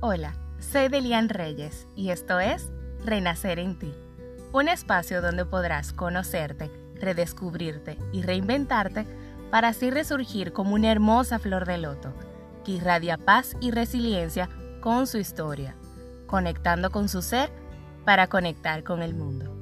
Hola, soy Delian Reyes y esto es Renacer en ti, un espacio donde podrás conocerte, redescubrirte y reinventarte para así resurgir como una hermosa flor de loto que irradia paz y resiliencia con su historia, conectando con su ser para conectar con el mundo.